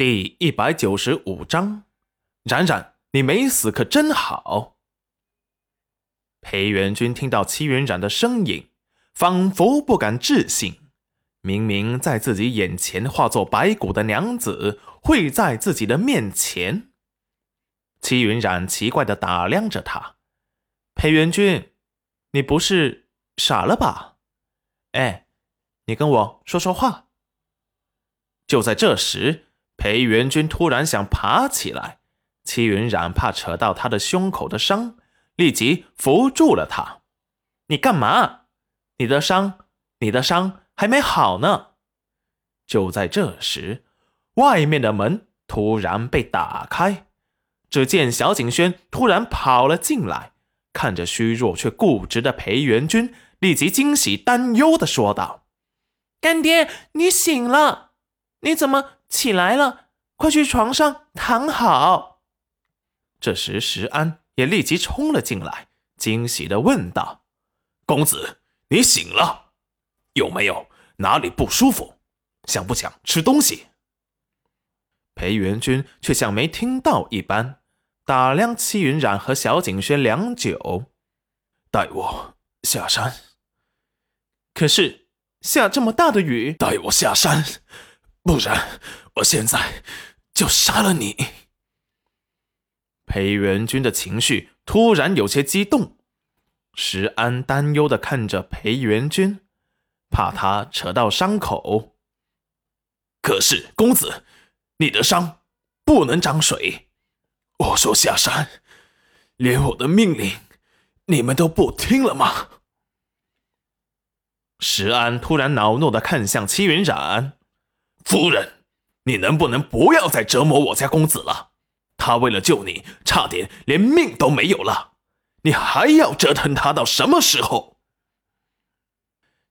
第一百九十五章，冉冉，你没死可真好。裴元君听到戚云染的声音，仿佛不敢置信。明明在自己眼前化作白骨的娘子，会在自己的面前。戚云染奇怪的打量着他，裴元君，你不是傻了吧？哎，你跟我说说话。就在这时，裴元君突然想爬起来，戚云染怕扯到他的胸口的伤，立即扶住了他。你干嘛？你的伤，你的伤。还没好呢。就在这时，外面的门突然被打开，只见小景轩突然跑了进来，看着虚弱却固执的裴元君，立即惊喜担忧的说道：“干爹，你醒了？你怎么起来了？快去床上躺好。”这时，石安也立即冲了进来，惊喜的问道：“公子，你醒了？”有没有哪里不舒服？想不想吃东西？裴元君却像没听到一般，打量戚云染和小景轩良久，带我下山。可是下这么大的雨，带我下山，不然我现在就杀了你。裴元君的情绪突然有些激动，石安担忧的看着裴元君。怕他扯到伤口。可是公子，你的伤不能长水。我说下山，连我的命令你们都不听了吗？石安突然恼怒的看向戚云染，夫人，你能不能不要再折磨我家公子了？他为了救你，差点连命都没有了，你还要折腾他到什么时候？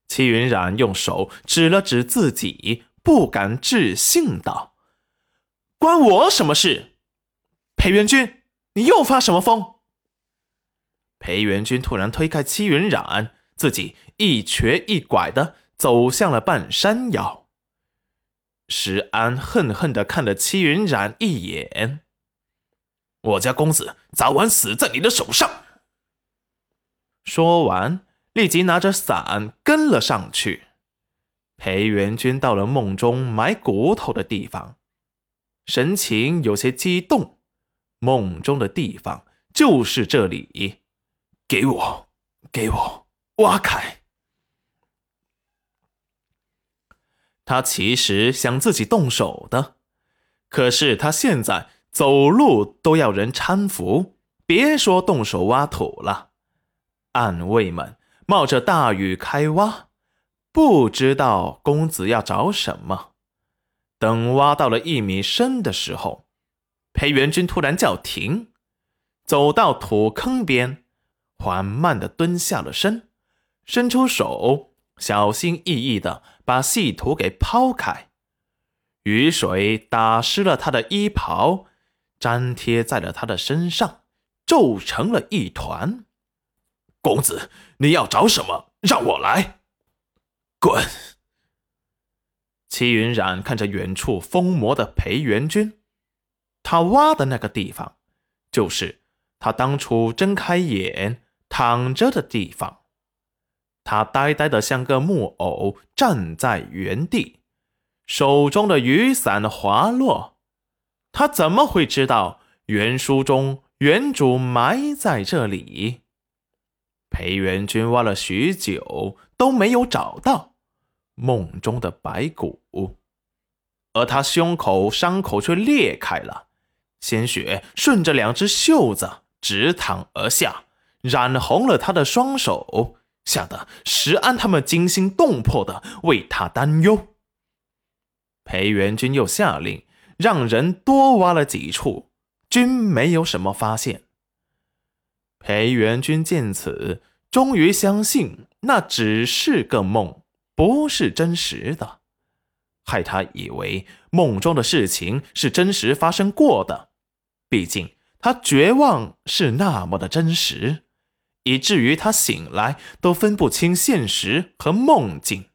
戚云染用手指了指自己，不敢置信道：“关我什么事？裴元君，你又发什么疯？”裴元君突然推开戚云染，自己一瘸一拐的走向了半山腰。石安恨恨的看了戚云染一眼：“我家公子早晚死在你的手上。”说完。立即拿着伞跟了上去。裴元君到了梦中埋骨头的地方，神情有些激动。梦中的地方就是这里，给我，给我挖开！他其实想自己动手的，可是他现在走路都要人搀扶，别说动手挖土了。暗卫们。冒着大雨开挖，不知道公子要找什么。等挖到了一米深的时候，裴元君突然叫停，走到土坑边，缓慢的蹲下了身，伸出手，小心翼翼的把细土给抛开。雨水打湿了他的衣袍，粘贴在了他的身上，皱成了一团。公子，你要找什么？让我来。滚！齐云染看着远处疯魔的裴元君，他挖的那个地方，就是他当初睁开眼躺着的地方。他呆呆的像个木偶，站在原地，手中的雨伞滑落。他怎么会知道原书中原主埋在这里？裴元君挖了许久都没有找到梦中的白骨，而他胸口伤口却裂开了，鲜血顺着两只袖子直淌而下，染红了他的双手，吓得石安他们惊心动魄的为他担忧。裴元君又下令让人多挖了几处，均没有什么发现。裴元君见此，终于相信那只是个梦，不是真实的，害他以为梦中的事情是真实发生过的。毕竟他绝望是那么的真实，以至于他醒来都分不清现实和梦境。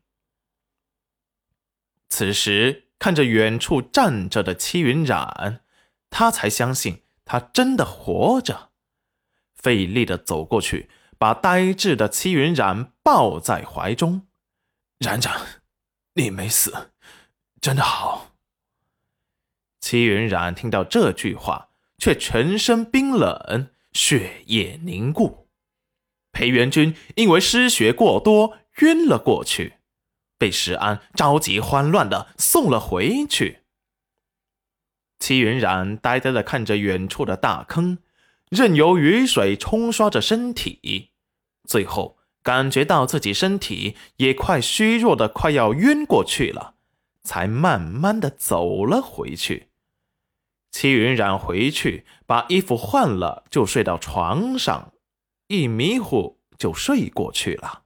此时看着远处站着的戚云染，他才相信他真的活着，费力的走过去，把呆滞的戚云染抱在怀中。染长，你没死，真的好。戚云染听到这句话，却全身冰冷，血液凝固。裴元君因为失血过多晕了过去，被石安着急慌乱的送了回去。戚云染呆呆的看着远处的大坑，任由雨水冲刷着身体，最后感觉到自己身体也快虚弱的快要晕过去了，才慢慢的走了回去。戚云染回去把衣服换了，就睡到床上，一迷糊就睡过去了。